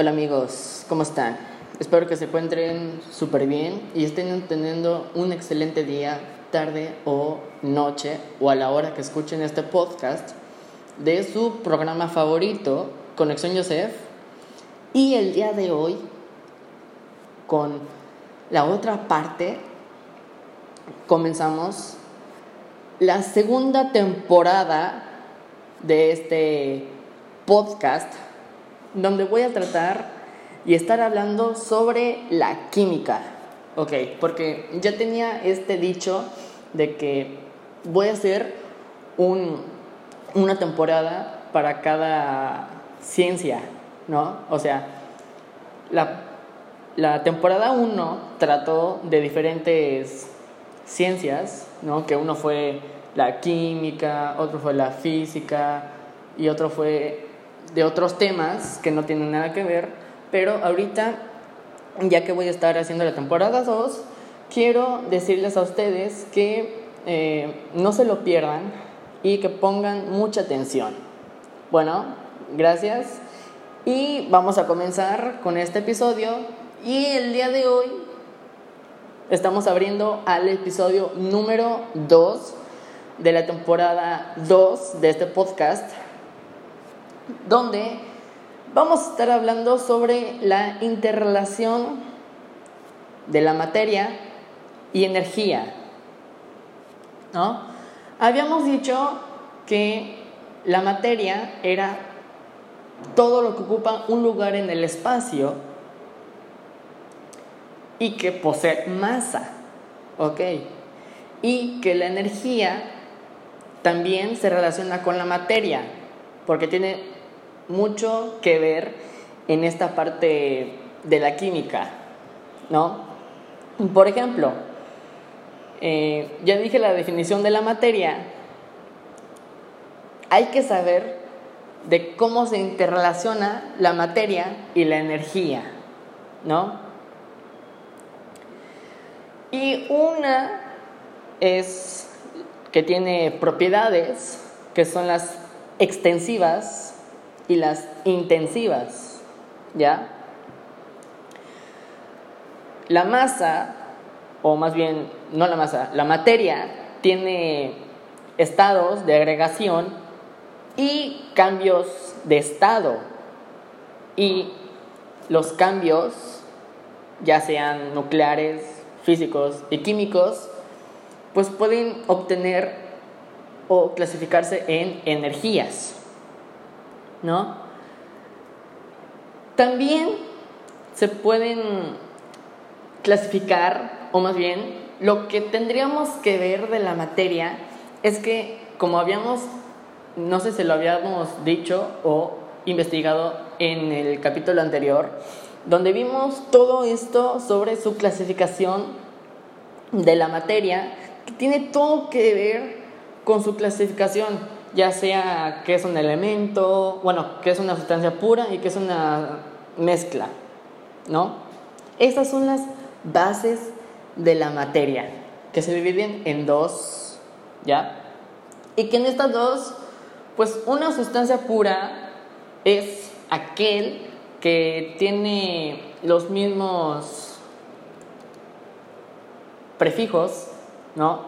Hola amigos, ¿cómo están? Espero que se encuentren súper bien y estén teniendo un excelente día, tarde o noche o a la hora que escuchen este podcast de su programa favorito, Conexión Joseph. Y el día de hoy, con la otra parte, comenzamos la segunda temporada de este podcast donde voy a tratar y estar hablando sobre la química. Ok, porque ya tenía este dicho de que voy a hacer un, una temporada para cada ciencia, ¿no? O sea, la, la temporada 1 trató de diferentes ciencias, ¿no? Que uno fue la química, otro fue la física y otro fue de otros temas que no tienen nada que ver, pero ahorita, ya que voy a estar haciendo la temporada 2, quiero decirles a ustedes que eh, no se lo pierdan y que pongan mucha atención. Bueno, gracias. Y vamos a comenzar con este episodio. Y el día de hoy estamos abriendo al episodio número 2 de la temporada 2 de este podcast donde vamos a estar hablando sobre la interrelación de la materia y energía. ¿No? Habíamos dicho que la materia era todo lo que ocupa un lugar en el espacio y que posee masa. ¿Ok? Y que la energía también se relaciona con la materia, porque tiene mucho que ver en esta parte de la química, ¿no? Por ejemplo, eh, ya dije la definición de la materia, hay que saber de cómo se interrelaciona la materia y la energía, ¿no? Y una es que tiene propiedades que son las extensivas y las intensivas, ¿ya? La masa, o más bien, no la masa, la materia tiene estados de agregación y cambios de estado. Y los cambios, ya sean nucleares, físicos y químicos, pues pueden obtener o clasificarse en energías. ¿No? También se pueden clasificar, o más bien, lo que tendríamos que ver de la materia es que, como habíamos, no sé si lo habíamos dicho o investigado en el capítulo anterior, donde vimos todo esto sobre su clasificación de la materia, que tiene todo que ver con su clasificación ya sea que es un elemento, bueno, que es una sustancia pura y que es una mezcla, ¿no? Estas son las bases de la materia, que se dividen en dos, ¿ya? Y que en estas dos, pues una sustancia pura es aquel que tiene los mismos prefijos, ¿no?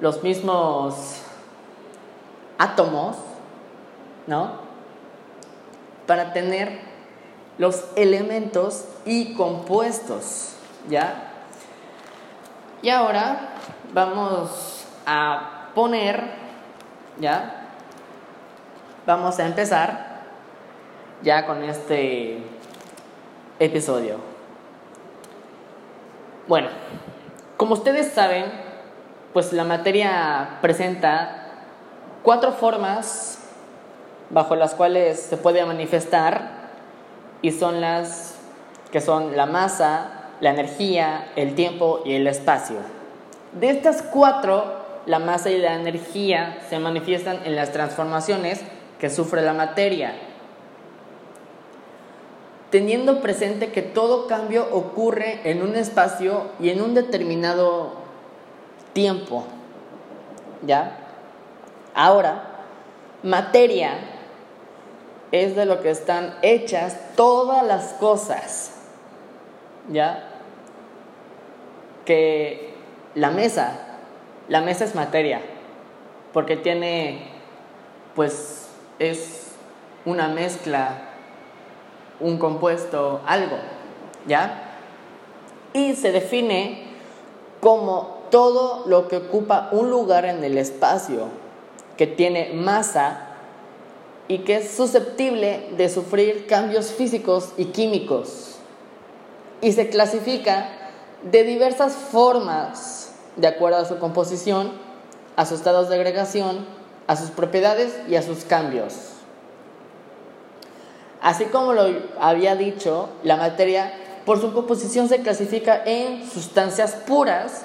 Los mismos átomos, ¿no? Para tener los elementos y compuestos, ¿ya? Y ahora vamos a poner, ¿ya? Vamos a empezar ya con este episodio. Bueno, como ustedes saben, pues la materia presenta cuatro formas bajo las cuales se puede manifestar y son las que son la masa, la energía, el tiempo y el espacio. De estas cuatro, la masa y la energía se manifiestan en las transformaciones que sufre la materia, teniendo presente que todo cambio ocurre en un espacio y en un determinado tiempo. ¿Ya? Ahora, materia es de lo que están hechas todas las cosas. ¿Ya? Que la mesa, la mesa es materia, porque tiene, pues, es una mezcla, un compuesto, algo, ¿ya? Y se define como todo lo que ocupa un lugar en el espacio, que tiene masa y que es susceptible de sufrir cambios físicos y químicos. Y se clasifica de diversas formas, de acuerdo a su composición, a sus estados de agregación, a sus propiedades y a sus cambios. Así como lo había dicho, la materia por su composición se clasifica en sustancias puras,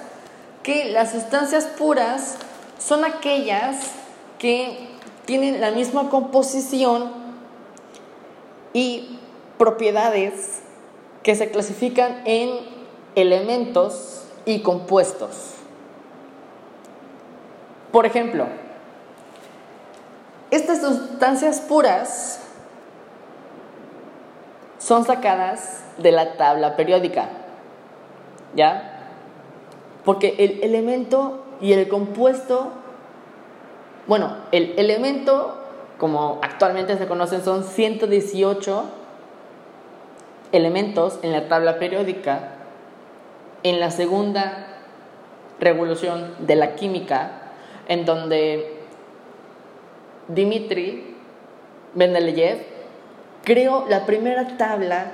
que las sustancias puras son aquellas que tienen la misma composición y propiedades que se clasifican en elementos y compuestos. Por ejemplo, estas sustancias puras son sacadas de la tabla periódica, ¿ya? Porque el elemento y el compuesto bueno, el elemento, como actualmente se conocen, son 118 elementos en la tabla periódica. En la segunda revolución de la química, en donde Dmitri Mendeleev creó la primera tabla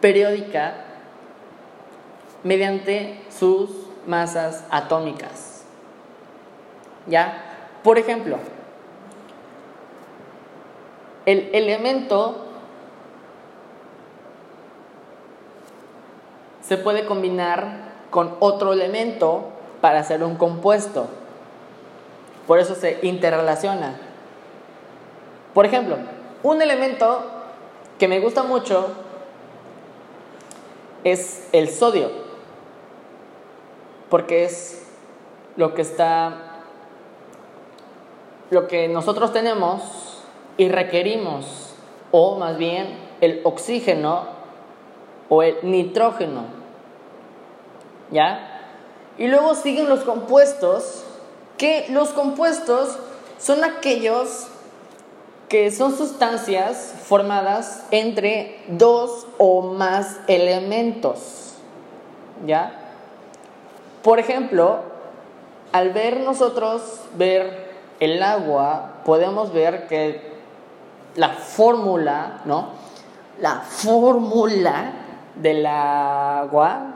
periódica mediante sus masas atómicas. ¿Ya? Por ejemplo, el elemento se puede combinar con otro elemento para hacer un compuesto. Por eso se interrelaciona. Por ejemplo, un elemento que me gusta mucho es el sodio, porque es lo que está lo que nosotros tenemos y requerimos, o más bien el oxígeno o el nitrógeno. ¿Ya? Y luego siguen los compuestos, que los compuestos son aquellos que son sustancias formadas entre dos o más elementos. ¿Ya? Por ejemplo, al ver nosotros ver el agua podemos ver que la fórmula, ¿no? La fórmula del agua,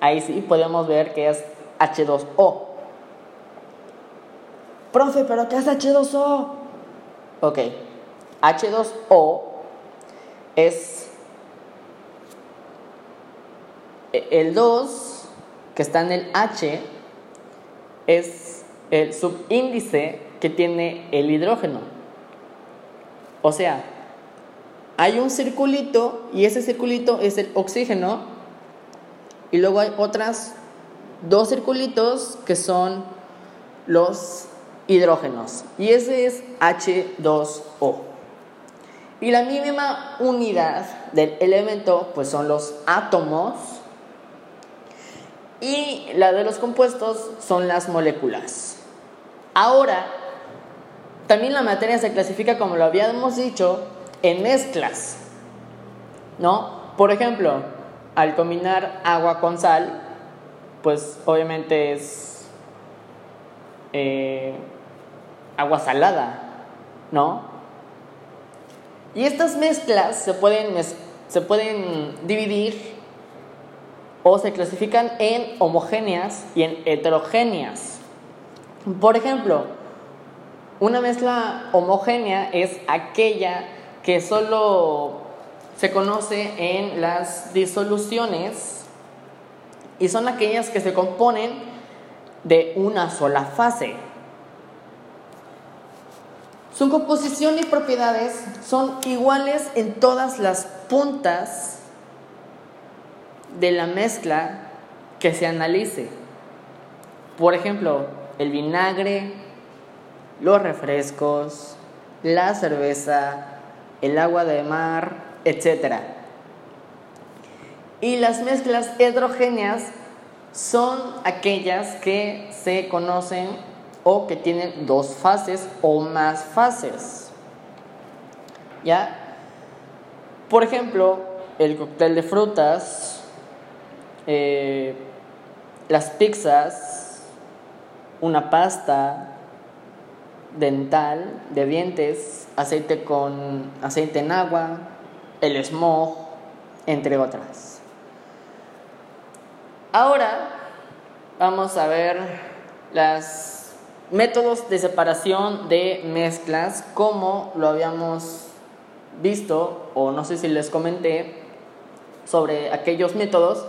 ahí sí podemos ver que es H2O. Profe, ¿pero qué es H2O? Ok, H2O es el 2 que está en el H es el subíndice que tiene el hidrógeno. O sea, hay un circulito y ese circulito es el oxígeno y luego hay otras dos circulitos que son los hidrógenos y ese es H2O. Y la mínima unidad del elemento pues son los átomos y la de los compuestos son las moléculas. Ahora, también la materia se clasifica, como lo habíamos dicho, en mezclas. ¿No? Por ejemplo, al combinar agua con sal, pues obviamente es eh, agua salada, ¿no? Y estas mezclas se pueden, se pueden dividir o se clasifican en homogéneas y en heterogéneas. Por ejemplo, una mezcla homogénea es aquella que solo se conoce en las disoluciones y son aquellas que se componen de una sola fase. Su composición y propiedades son iguales en todas las puntas de la mezcla que se analice. Por ejemplo, el vinagre, los refrescos, la cerveza, el agua de mar, etc. Y las mezclas heterogéneas son aquellas que se conocen o que tienen dos fases o más fases. ¿Ya? Por ejemplo, el cóctel de frutas, eh, las pizzas, una pasta dental de dientes, aceite con aceite en agua, el smog, entre otras. Ahora vamos a ver los métodos de separación de mezclas como lo habíamos visto o no sé si les comenté sobre aquellos métodos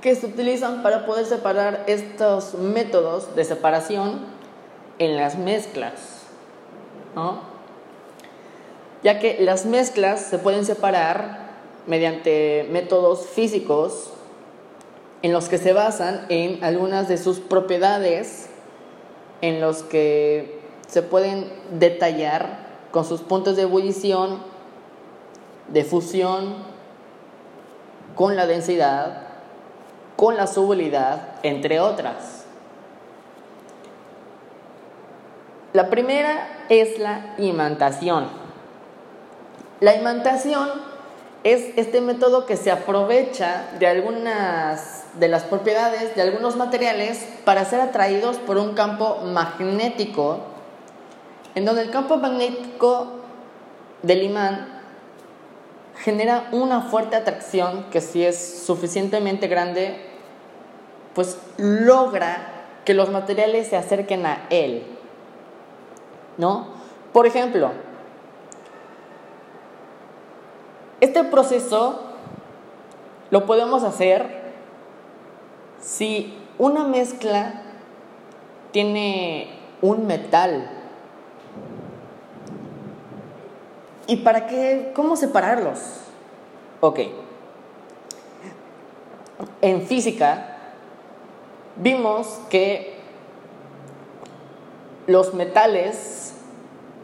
que se utilizan para poder separar estos métodos de separación en las mezclas. Ya que las mezclas se pueden separar mediante métodos físicos en los que se basan en algunas de sus propiedades, en los que se pueden detallar con sus puntos de ebullición, de fusión, con la densidad, con la solubilidad, entre otras. La primera es la imantación. La imantación es este método que se aprovecha de algunas de las propiedades de algunos materiales para ser atraídos por un campo magnético, en donde el campo magnético del imán genera una fuerte atracción que si es suficientemente grande, pues logra que los materiales se acerquen a él. ¿No? Por ejemplo, este proceso lo podemos hacer si una mezcla tiene un metal ¿Y para qué? ¿Cómo separarlos? Ok. En física vimos que los metales,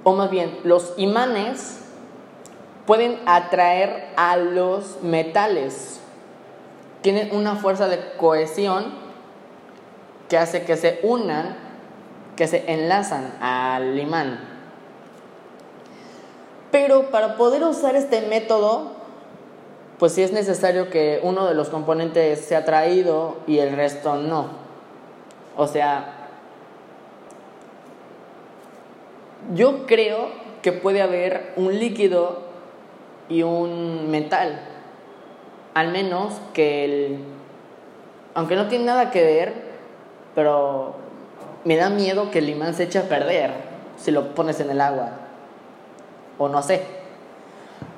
o más bien los imanes, pueden atraer a los metales. Tienen una fuerza de cohesión que hace que se unan, que se enlazan al imán. Pero para poder usar este método, pues sí es necesario que uno de los componentes sea traído y el resto no. O sea, yo creo que puede haber un líquido y un metal. Al menos que el... Aunque no tiene nada que ver, pero me da miedo que el imán se eche a perder si lo pones en el agua o no sé.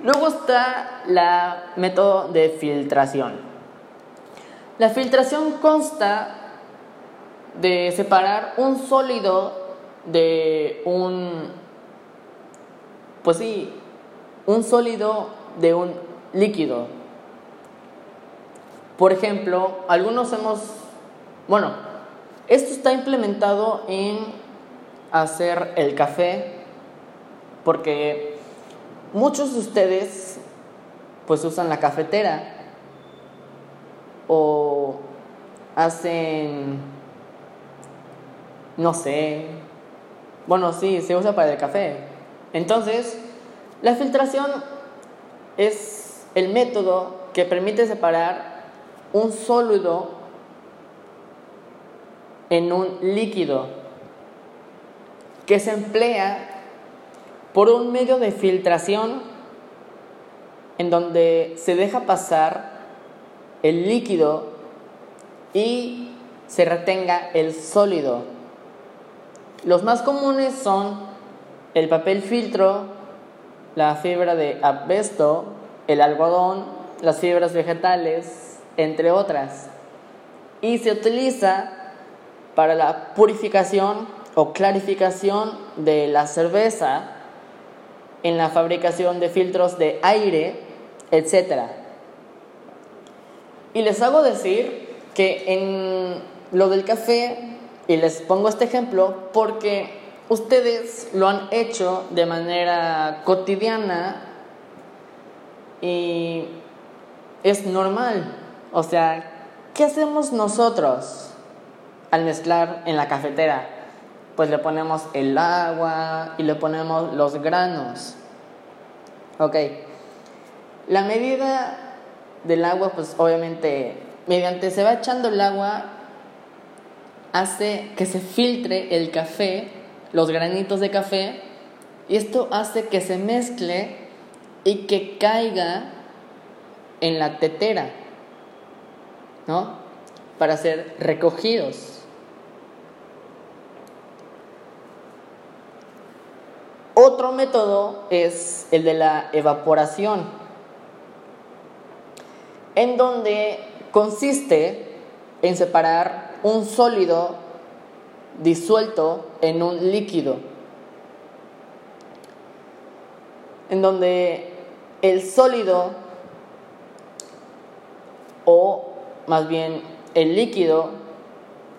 Luego está la método de filtración. La filtración consta de separar un sólido de un, pues sí, un sólido de un líquido. Por ejemplo, algunos hemos, bueno, esto está implementado en hacer el café porque muchos de ustedes pues usan la cafetera o hacen, no sé, bueno, sí, se usa para el café. Entonces, la filtración es el método que permite separar un sólido en un líquido que se emplea por un medio de filtración en donde se deja pasar el líquido y se retenga el sólido. Los más comunes son el papel filtro, la fibra de asbesto, el algodón, las fibras vegetales, entre otras. Y se utiliza para la purificación o clarificación de la cerveza en la fabricación de filtros de aire, etc. Y les hago decir que en lo del café, y les pongo este ejemplo porque ustedes lo han hecho de manera cotidiana y es normal. O sea, ¿qué hacemos nosotros al mezclar en la cafetera? Pues le ponemos el agua y le ponemos los granos. Ok. La medida del agua, pues obviamente, mediante se va echando el agua, hace que se filtre el café, los granitos de café, y esto hace que se mezcle y que caiga en la tetera, ¿no? Para ser recogidos. Otro método es el de la evaporación, en donde consiste en separar un sólido disuelto en un líquido, en donde el sólido o más bien el líquido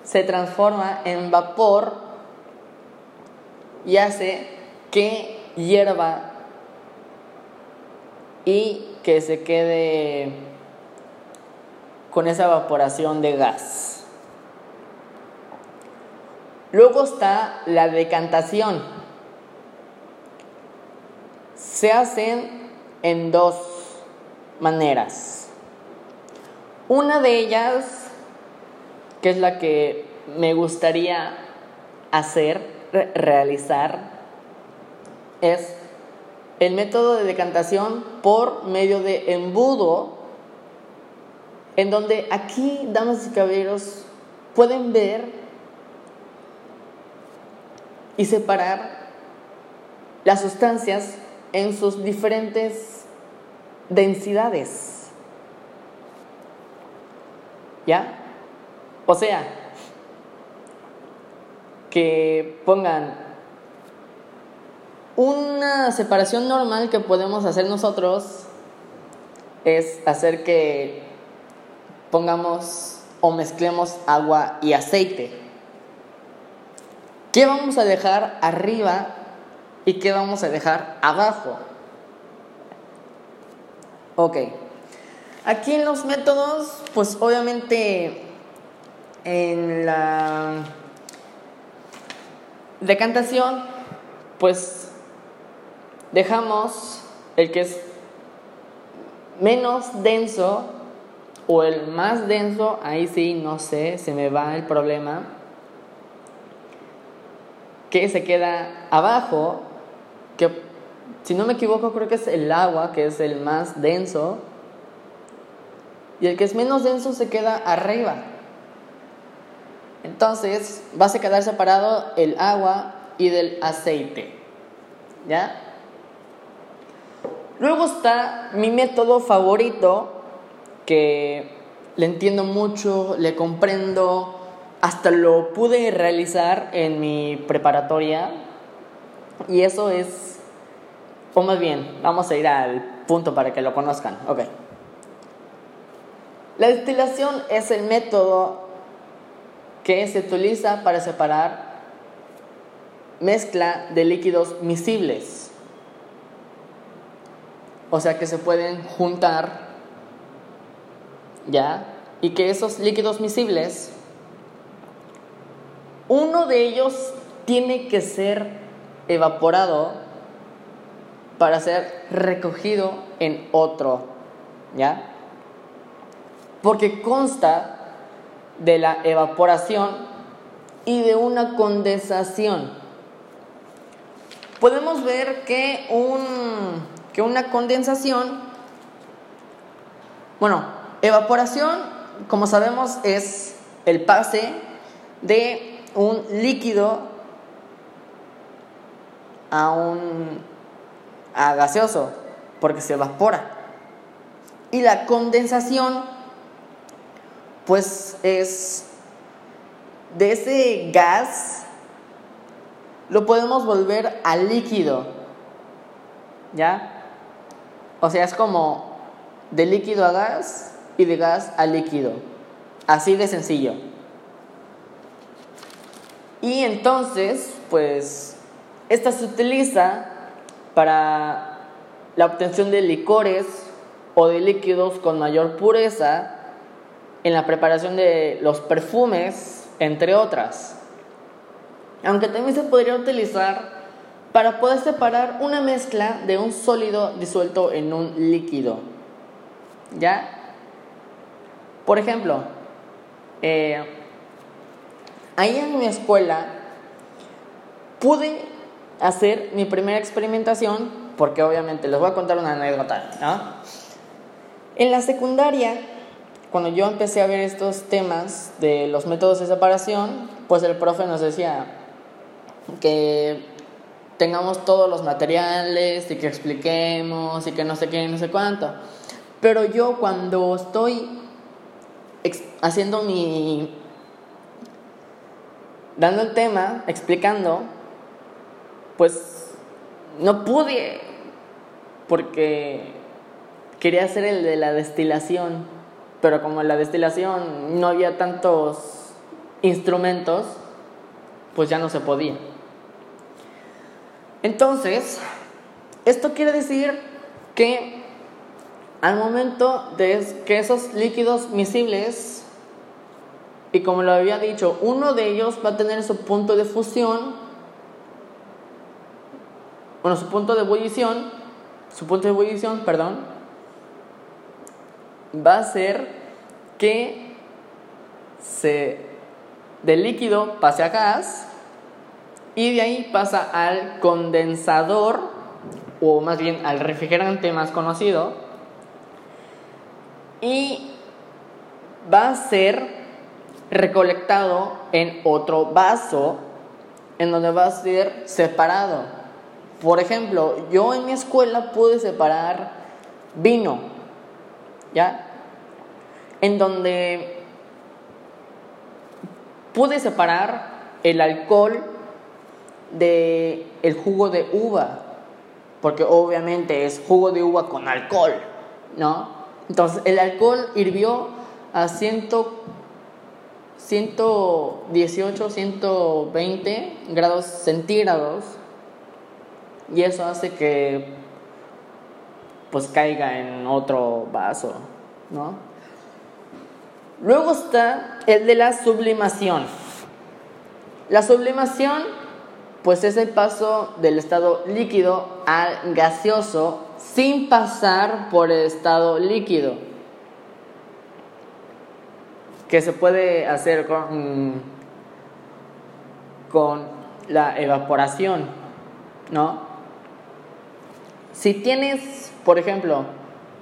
se transforma en vapor y hace que hierva y que se quede con esa evaporación de gas. Luego está la decantación. Se hacen en dos maneras. Una de ellas, que es la que me gustaría hacer, realizar, es el método de decantación por medio de embudo, en donde aquí, damas y caballeros, pueden ver y separar las sustancias en sus diferentes densidades. ¿Ya? O sea, que pongan una separación normal que podemos hacer nosotros es hacer que pongamos o mezclemos agua y aceite. ¿Qué vamos a dejar arriba y qué vamos a dejar abajo? Ok. Aquí en los métodos, pues obviamente en la decantación, pues dejamos el que es menos denso o el más denso, ahí sí, no sé, se me va el problema, que se queda abajo, que si no me equivoco creo que es el agua, que es el más denso, y el que es menos denso se queda arriba. Entonces va a quedar separado el agua y del aceite. ¿Ya? Luego está mi método favorito, que le entiendo mucho, le comprendo, hasta lo pude realizar en mi preparatoria. Y eso es, o más bien, vamos a ir al punto para que lo conozcan. Ok. La destilación es el método que se utiliza para separar mezcla de líquidos miscibles o sea que se pueden juntar, ¿ya? Y que esos líquidos miscibles, uno de ellos tiene que ser evaporado para ser recogido en otro, ¿ya? Porque consta de la evaporación y de una condensación. Podemos ver que un que una condensación, bueno, evaporación, como sabemos, es el pase de un líquido a un a gaseoso, porque se evapora. Y la condensación, pues es de ese gas, lo podemos volver a líquido. ¿Ya? O sea, es como de líquido a gas y de gas a líquido. Así de sencillo. Y entonces, pues, esta se utiliza para la obtención de licores o de líquidos con mayor pureza en la preparación de los perfumes, entre otras. Aunque también se podría utilizar para poder separar una mezcla de un sólido disuelto en un líquido. ¿Ya? Por ejemplo, eh, ahí en mi escuela pude hacer mi primera experimentación, porque obviamente les voy a contar una anécdota, ¿no? En la secundaria, cuando yo empecé a ver estos temas de los métodos de separación, pues el profe nos decía que tengamos todos los materiales y que expliquemos y que no sé qué no sé cuánto. Pero yo cuando estoy haciendo mi... dando el tema, explicando, pues no pude porque quería hacer el de la destilación, pero como en la destilación no había tantos instrumentos, pues ya no se podía. Entonces, esto quiere decir que al momento de que esos líquidos miscibles, y como lo había dicho, uno de ellos va a tener su punto de fusión, bueno, su punto de ebullición, su punto de ebullición, perdón, va a ser que se del líquido pase a gas y de ahí pasa al condensador o más bien al refrigerante más conocido y va a ser recolectado en otro vaso en donde va a ser separado. Por ejemplo, yo en mi escuela pude separar vino, ¿ya? En donde pude separar el alcohol de el jugo de uva, porque obviamente es jugo de uva con alcohol, ¿no? Entonces el alcohol hirvió a 100, 118, 120 grados centígrados y eso hace que pues caiga en otro vaso, ¿no? Luego está el de la sublimación. La sublimación pues es el paso del estado líquido al gaseoso sin pasar por el estado líquido, que se puede hacer con, con la evaporación, ¿no? Si tienes, por ejemplo,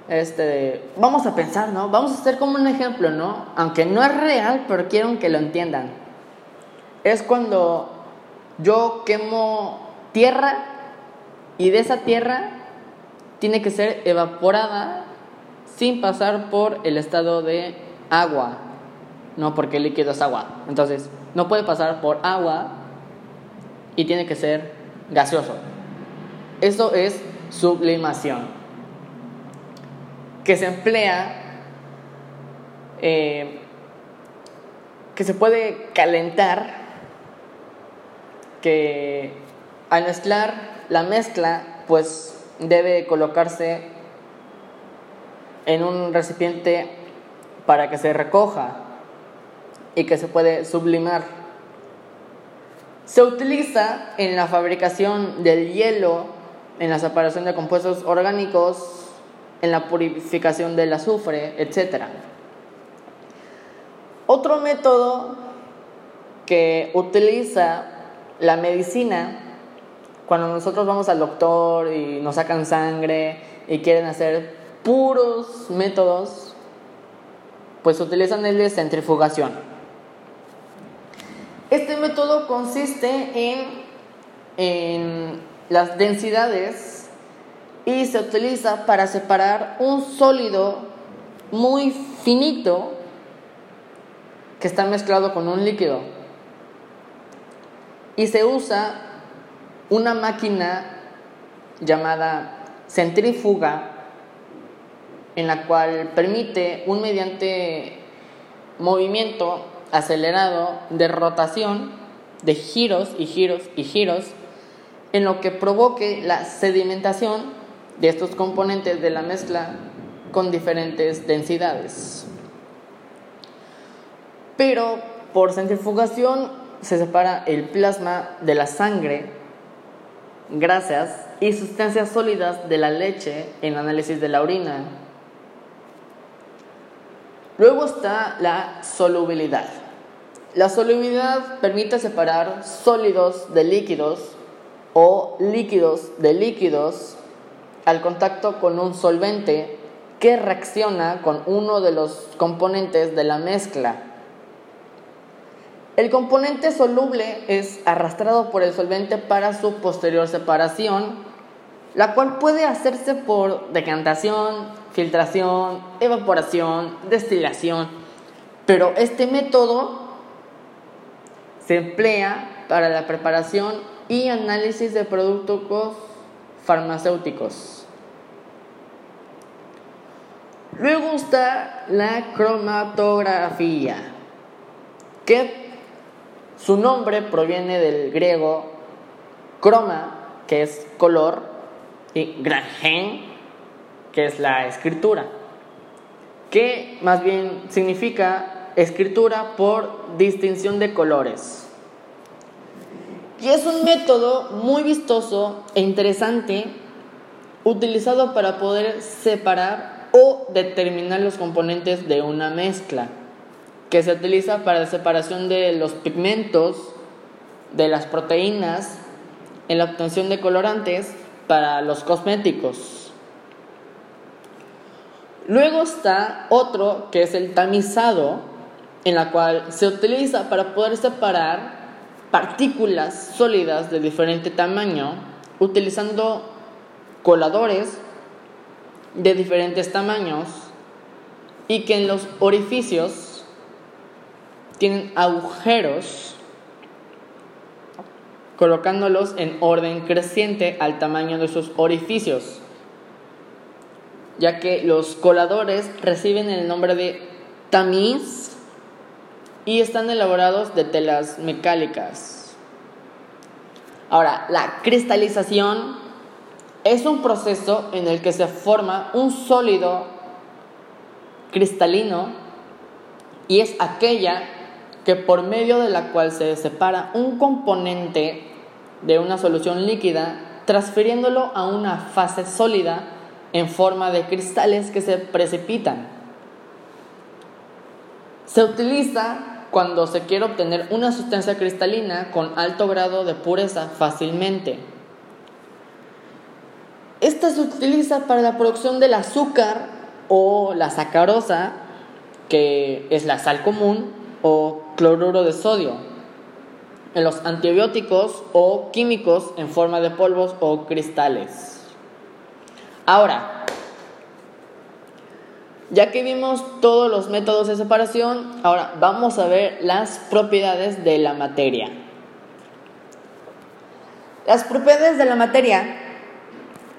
este, vamos a pensar, ¿no? Vamos a hacer como un ejemplo, ¿no? Aunque no es real, pero quiero que lo entiendan. Es cuando yo quemo tierra y de esa tierra tiene que ser evaporada sin pasar por el estado de agua. No, porque el líquido es agua. Entonces, no puede pasar por agua y tiene que ser gaseoso. Eso es sublimación. Que se emplea, eh, que se puede calentar que al mezclar la mezcla, pues debe colocarse en un recipiente para que se recoja y que se puede sublimar. Se utiliza en la fabricación del hielo, en la separación de compuestos orgánicos, en la purificación del azufre, etc. Otro método que utiliza la medicina, cuando nosotros vamos al doctor y nos sacan sangre y quieren hacer puros métodos, pues utilizan el de centrifugación. Este método consiste en, en las densidades y se utiliza para separar un sólido muy finito que está mezclado con un líquido. Y se usa una máquina llamada centrífuga en la cual permite un mediante movimiento acelerado de rotación de giros y giros y giros en lo que provoque la sedimentación de estos componentes de la mezcla con diferentes densidades. Pero por centrifugación se separa el plasma de la sangre, grasas y sustancias sólidas de la leche en análisis de la orina. Luego está la solubilidad. La solubilidad permite separar sólidos de líquidos o líquidos de líquidos al contacto con un solvente que reacciona con uno de los componentes de la mezcla. El componente soluble es arrastrado por el solvente para su posterior separación, la cual puede hacerse por decantación, filtración, evaporación, destilación, pero este método se emplea para la preparación y análisis de productos farmacéuticos. Luego está la cromatografía, que su nombre proviene del griego croma, que es color, y gragen, que es la escritura, que más bien significa escritura por distinción de colores. Y es un método muy vistoso e interesante utilizado para poder separar o determinar los componentes de una mezcla que se utiliza para la separación de los pigmentos, de las proteínas, en la obtención de colorantes para los cosméticos. Luego está otro que es el tamizado, en la cual se utiliza para poder separar partículas sólidas de diferente tamaño utilizando coladores de diferentes tamaños y que en los orificios tienen agujeros colocándolos en orden creciente al tamaño de sus orificios, ya que los coladores reciben el nombre de tamiz y están elaborados de telas mecánicas. Ahora, la cristalización es un proceso en el que se forma un sólido cristalino y es aquella que por medio de la cual se separa un componente de una solución líquida, transfiriéndolo a una fase sólida en forma de cristales que se precipitan. Se utiliza cuando se quiere obtener una sustancia cristalina con alto grado de pureza fácilmente. Esta se utiliza para la producción del azúcar o la sacarosa, que es la sal común, o cloruro de sodio, en los antibióticos o químicos en forma de polvos o cristales. Ahora, ya que vimos todos los métodos de separación, ahora vamos a ver las propiedades de la materia. Las propiedades de la materia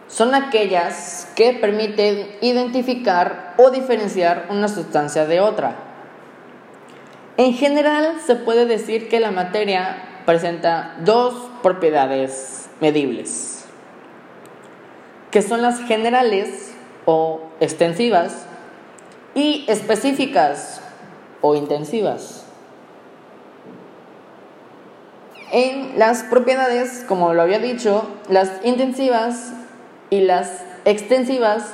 son aquellas que permiten identificar o diferenciar una sustancia de otra. En general se puede decir que la materia presenta dos propiedades medibles, que son las generales o extensivas y específicas o intensivas. En las propiedades, como lo había dicho, las intensivas y las extensivas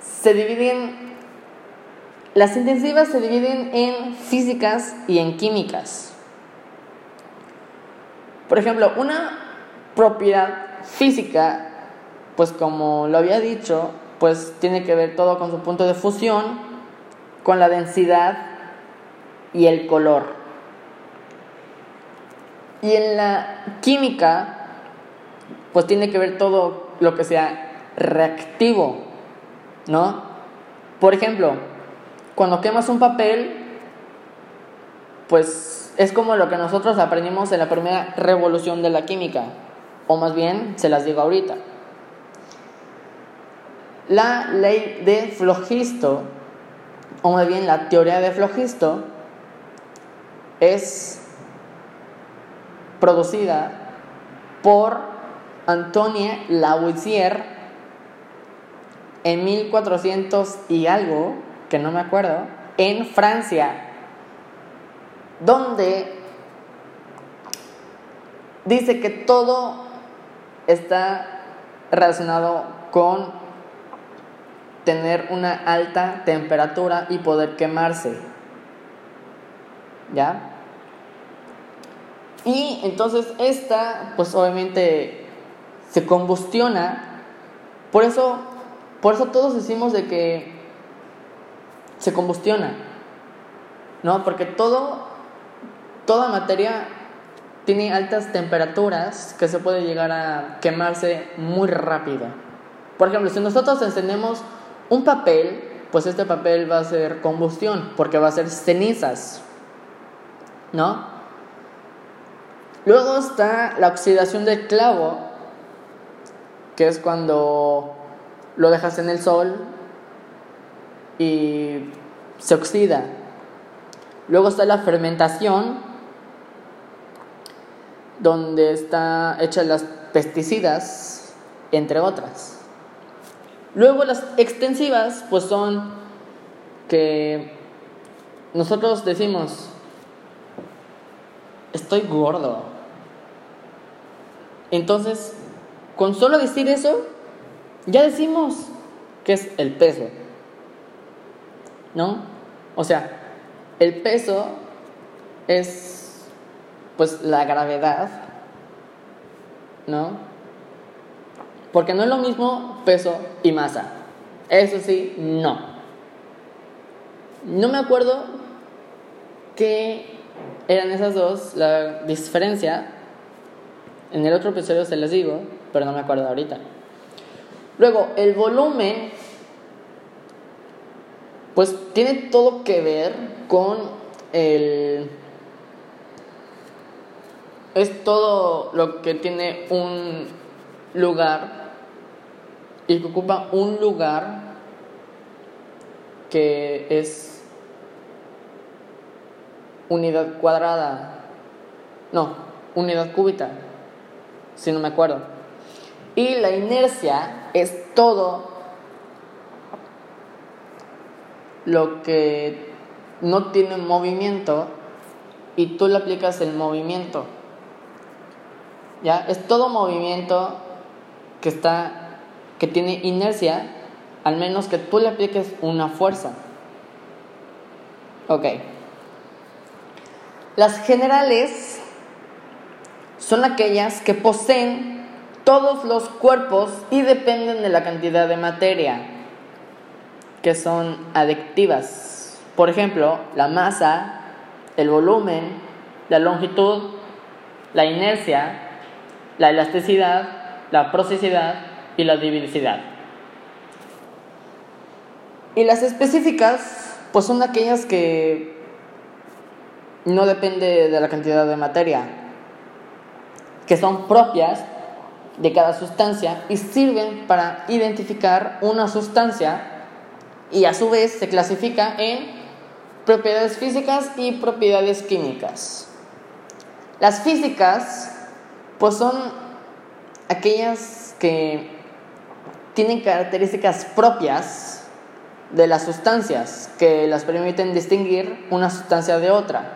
se dividen, las intensivas se dividen en físicas y en químicas. Por ejemplo, una propiedad física, pues como lo había dicho, pues tiene que ver todo con su punto de fusión, con la densidad y el color. Y en la química, pues tiene que ver todo lo que sea reactivo, ¿no? Por ejemplo, cuando quemas un papel, pues es como lo que nosotros aprendimos en la primera revolución de la química, o más bien se las digo ahorita. La ley de Flogisto, o bien la teoría de Flogisto, es producida por Antoine Lavoisier en 1400 y algo, que no me acuerdo, en Francia, donde dice que todo está relacionado con tener una alta temperatura y poder quemarse. ¿Ya? Y entonces esta, pues obviamente se combustiona. Por eso, por eso todos decimos de que se combustiona. ¿No? Porque todo, toda materia tiene altas temperaturas que se puede llegar a quemarse muy rápido. Por ejemplo, si nosotros encendemos un papel, pues este papel va a ser combustión, porque va a ser cenizas. ¿No? Luego está la oxidación del clavo, que es cuando lo dejas en el sol y se oxida. Luego está la fermentación, donde está hecha las pesticidas, entre otras. Luego las extensivas, pues son que nosotros decimos, estoy gordo. Entonces, con solo decir eso, ya decimos que es el peso. ¿No? O sea, el peso es pues la gravedad, ¿no? Porque no es lo mismo peso y masa. Eso sí, no. No me acuerdo qué eran esas dos, la diferencia, en el otro episodio se les digo, pero no me acuerdo ahorita. Luego, el volumen, pues tiene todo que ver con el... Es todo lo que tiene un lugar y que ocupa un lugar que es unidad cuadrada. No, unidad cúbica si no me acuerdo. Y la inercia es todo lo que no tiene movimiento y tú le aplicas el movimiento. ¿Ya? Es todo movimiento que está que tiene inercia, al menos que tú le apliques una fuerza. Ok. Las generales son aquellas que poseen todos los cuerpos y dependen de la cantidad de materia, que son adictivas. Por ejemplo, la masa, el volumen, la longitud, la inercia, la elasticidad, la procesidad y la divisividad. Y las específicas, pues son aquellas que no depende de la cantidad de materia, que son propias de cada sustancia y sirven para identificar una sustancia y a su vez se clasifica en propiedades físicas y propiedades químicas. Las físicas pues son aquellas que tienen características propias de las sustancias que las permiten distinguir una sustancia de otra.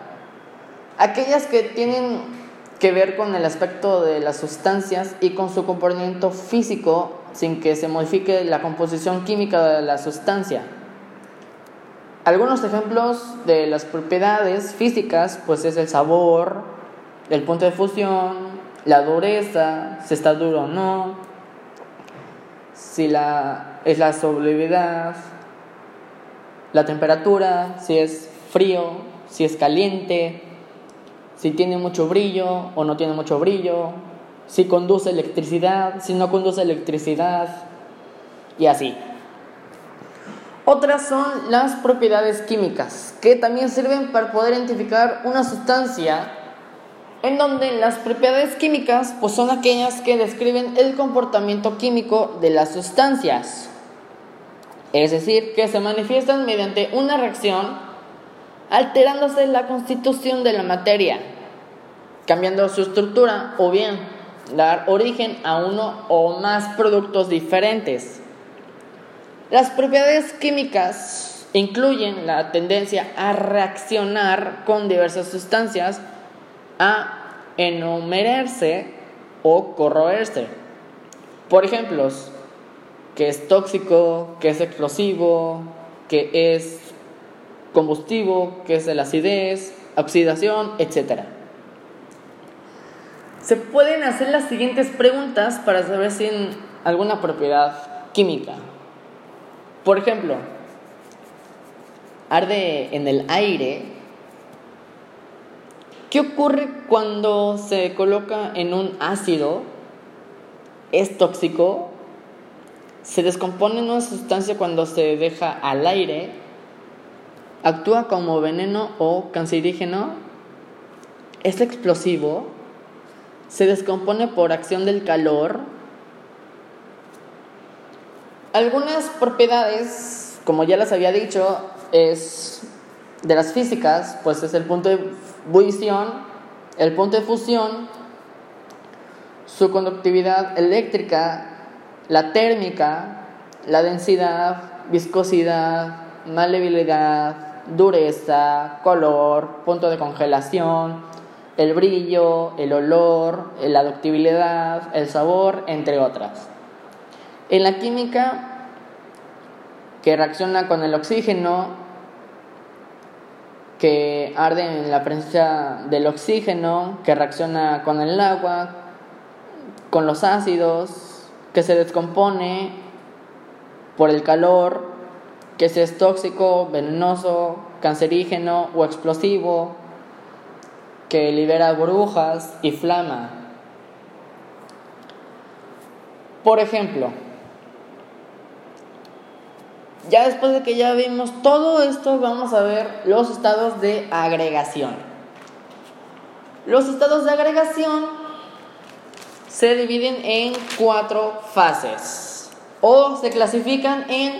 Aquellas que tienen que ver con el aspecto de las sustancias y con su comportamiento físico sin que se modifique la composición química de la sustancia. Algunos ejemplos de las propiedades físicas pues es el sabor, el punto de fusión, la dureza, si está duro o no, si la, es la solubilidad, la temperatura, si es frío, si es caliente, si tiene mucho brillo o no tiene mucho brillo, si conduce electricidad, si no conduce electricidad y así. Otras son las propiedades químicas, que también sirven para poder identificar una sustancia en donde las propiedades químicas pues son aquellas que describen el comportamiento químico de las sustancias. Es decir, que se manifiestan mediante una reacción alterándose la constitución de la materia, cambiando su estructura o bien dar origen a uno o más productos diferentes. Las propiedades químicas incluyen la tendencia a reaccionar con diversas sustancias, a enumerarse o corroerse. Por ejemplo, que es tóxico, que es explosivo, que es combustivo, que es la acidez, oxidación, etc. Se pueden hacer las siguientes preguntas para saber si hay alguna propiedad química. Por ejemplo, arde en el aire. ¿Qué ocurre cuando se coloca en un ácido? ¿Es tóxico? ¿Se descompone en una sustancia cuando se deja al aire? actúa como veneno o cancerígeno, es explosivo, se descompone por acción del calor. Algunas propiedades, como ya las había dicho, es de las físicas, pues es el punto de ebullición, el punto de fusión, su conductividad eléctrica, la térmica, la densidad, viscosidad, maleabilidad, dureza, color, punto de congelación, el brillo, el olor, la ductibilidad, el sabor, entre otras. En la química, que reacciona con el oxígeno, que arde en la presencia del oxígeno, que reacciona con el agua, con los ácidos, que se descompone por el calor, que si es tóxico, venenoso, cancerígeno o explosivo, que libera burbujas y flama. Por ejemplo, ya después de que ya vimos todo esto, vamos a ver los estados de agregación. Los estados de agregación se dividen en cuatro fases o se clasifican en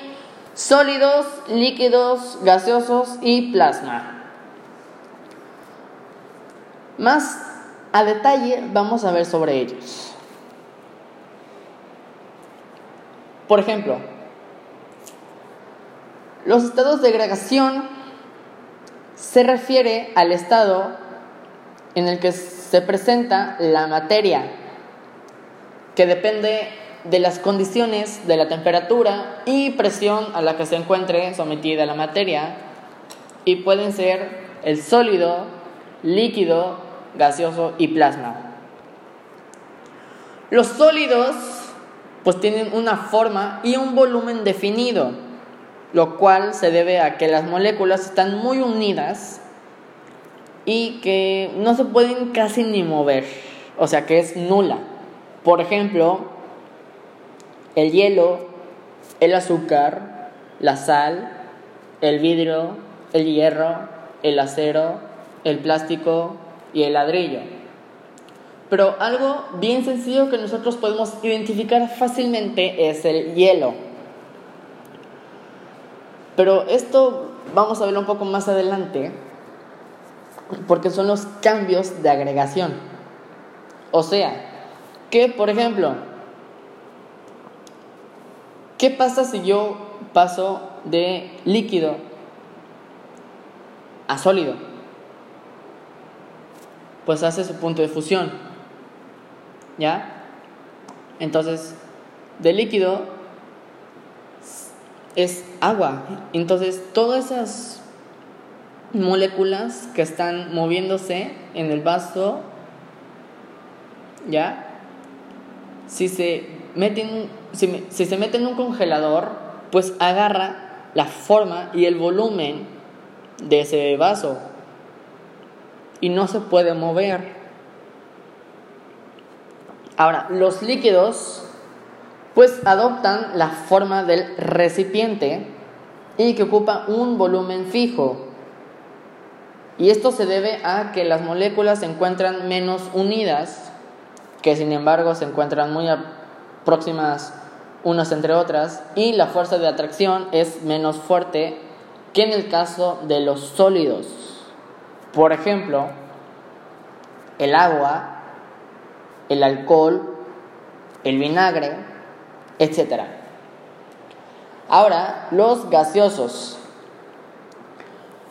sólidos, líquidos, gaseosos y plasma. Más a detalle vamos a ver sobre ellos. Por ejemplo, los estados de agregación se refiere al estado en el que se presenta la materia, que depende de las condiciones de la temperatura y presión a la que se encuentre sometida la materia y pueden ser el sólido, líquido, gaseoso y plasma. Los sólidos pues tienen una forma y un volumen definido, lo cual se debe a que las moléculas están muy unidas y que no se pueden casi ni mover, o sea que es nula. Por ejemplo, el hielo, el azúcar, la sal, el vidrio, el hierro, el acero, el plástico y el ladrillo. Pero algo bien sencillo que nosotros podemos identificar fácilmente es el hielo. Pero esto vamos a verlo un poco más adelante porque son los cambios de agregación. O sea, que por ejemplo, ¿Qué pasa si yo paso de líquido a sólido? Pues hace su punto de fusión. ¿Ya? Entonces, de líquido es agua. Entonces, todas esas moléculas que están moviéndose en el vaso, ¿ya? Si se meten si, se mete en un congelador, pues agarra la forma y el volumen de ese vaso y no se puede mover. Ahora, los líquidos pues adoptan la forma del recipiente y que ocupa un volumen fijo. Y esto se debe a que las moléculas se encuentran menos unidas, que sin embargo se encuentran muy próximas unas entre otras, y la fuerza de atracción es menos fuerte que en el caso de los sólidos. Por ejemplo, el agua el alcohol, el vinagre, etc. Ahora, los gaseosos.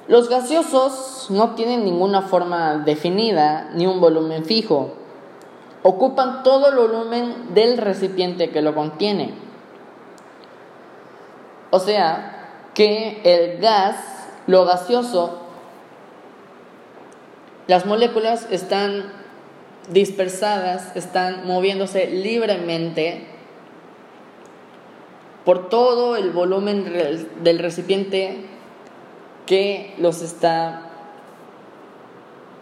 Los gaseosos no tienen ninguna forma definida ni un volumen fijo. Ocupan todo el volumen del recipiente que lo contiene. O sea, que el gas, lo gaseoso, las moléculas están dispersadas, están moviéndose libremente por todo el volumen del recipiente que los está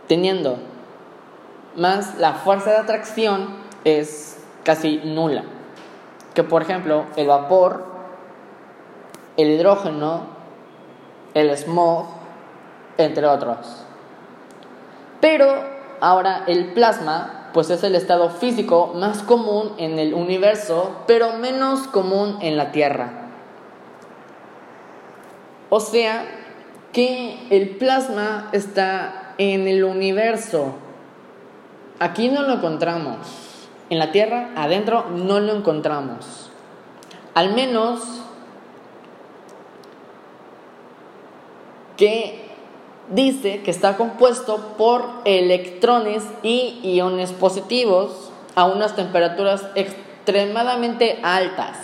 teniendo. Más la fuerza de atracción es casi nula. Que por ejemplo el vapor, el hidrógeno, el smog, entre otros. Pero ahora el plasma, pues es el estado físico más común en el universo, pero menos común en la Tierra. O sea, que el plasma está en el universo. Aquí no lo encontramos. En la Tierra, adentro, no lo encontramos. Al menos que dice que está compuesto por electrones y iones positivos a unas temperaturas extremadamente altas.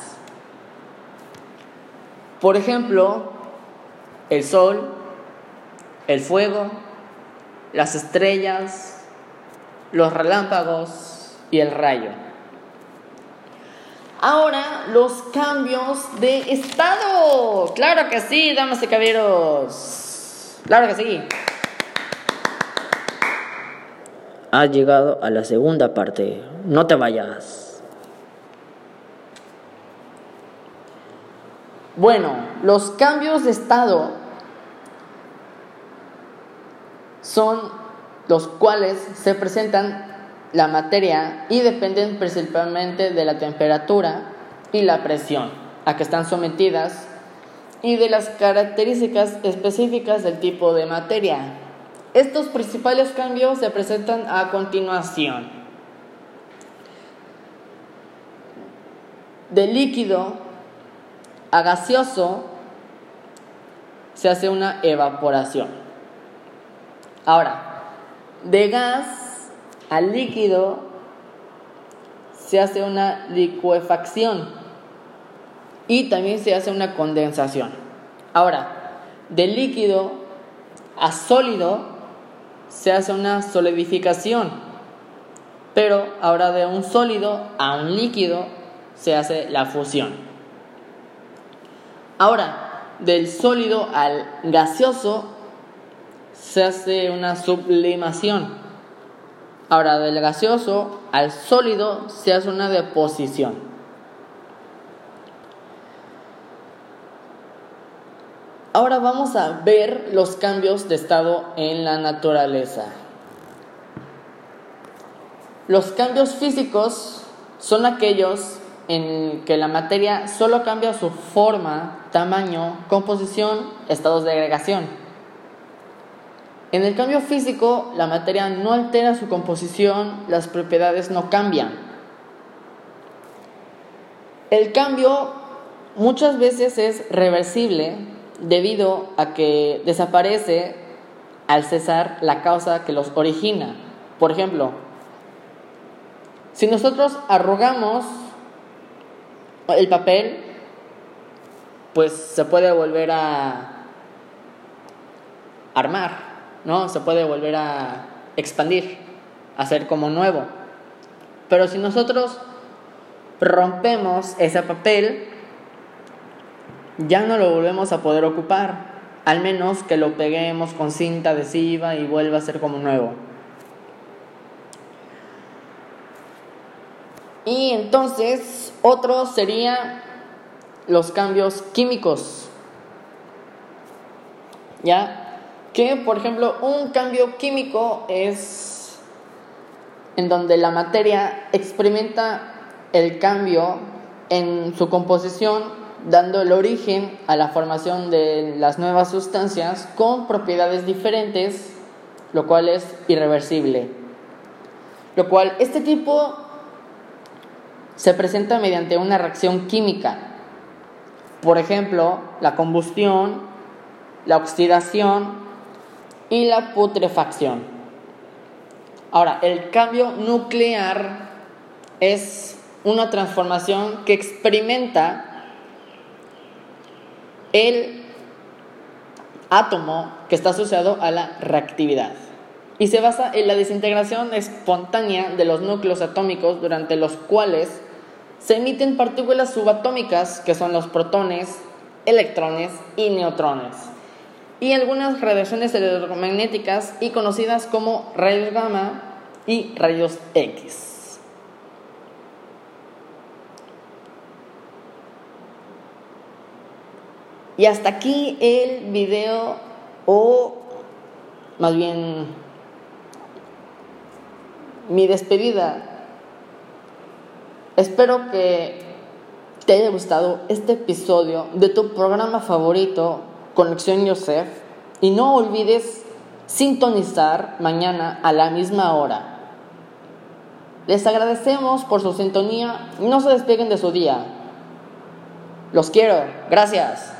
Por ejemplo, el Sol, el fuego, las estrellas, los relámpagos y el rayo. Ahora, los cambios de estado. Claro que sí, damas y caballeros. Claro que sí. Has llegado a la segunda parte. No te vayas. Bueno, los cambios de estado son los cuales se presentan la materia y dependen principalmente de la temperatura y la presión a que están sometidas y de las características específicas del tipo de materia. Estos principales cambios se presentan a continuación. De líquido a gaseoso se hace una evaporación. Ahora, de gas a líquido se hace una licuefacción y también se hace una condensación. Ahora, de líquido a sólido se hace una solidificación, pero ahora de un sólido a un líquido se hace la fusión. Ahora, del sólido al gaseoso se hace una sublimación. Ahora, del gaseoso al sólido se hace una deposición. Ahora vamos a ver los cambios de estado en la naturaleza. Los cambios físicos son aquellos en que la materia solo cambia su forma, tamaño, composición, estados de agregación. En el cambio físico, la materia no altera su composición, las propiedades no cambian. El cambio muchas veces es reversible debido a que desaparece al cesar la causa que los origina. Por ejemplo, si nosotros arrugamos el papel, pues se puede volver a armar, ¿no? Se puede volver a expandir, hacer como nuevo. Pero si nosotros rompemos ese papel, ya no lo volvemos a poder ocupar, al menos que lo peguemos con cinta adhesiva y vuelva a ser como nuevo. Y entonces otro sería los cambios químicos. ¿Ya? Que por ejemplo un cambio químico es en donde la materia experimenta el cambio en su composición dando el origen a la formación de las nuevas sustancias con propiedades diferentes, lo cual es irreversible. Lo cual, este tipo se presenta mediante una reacción química. Por ejemplo, la combustión, la oxidación y la putrefacción. Ahora, el cambio nuclear es una transformación que experimenta el átomo que está asociado a la reactividad y se basa en la desintegración espontánea de los núcleos atómicos durante los cuales se emiten partículas subatómicas que son los protones, electrones y neutrones y algunas radiaciones electromagnéticas y conocidas como rayos gamma y rayos X. Y hasta aquí el video o más bien mi despedida. Espero que te haya gustado este episodio de tu programa favorito, Conexión Yosef. Y no olvides sintonizar mañana a la misma hora. Les agradecemos por su sintonía. No se despeguen de su día. Los quiero. Gracias.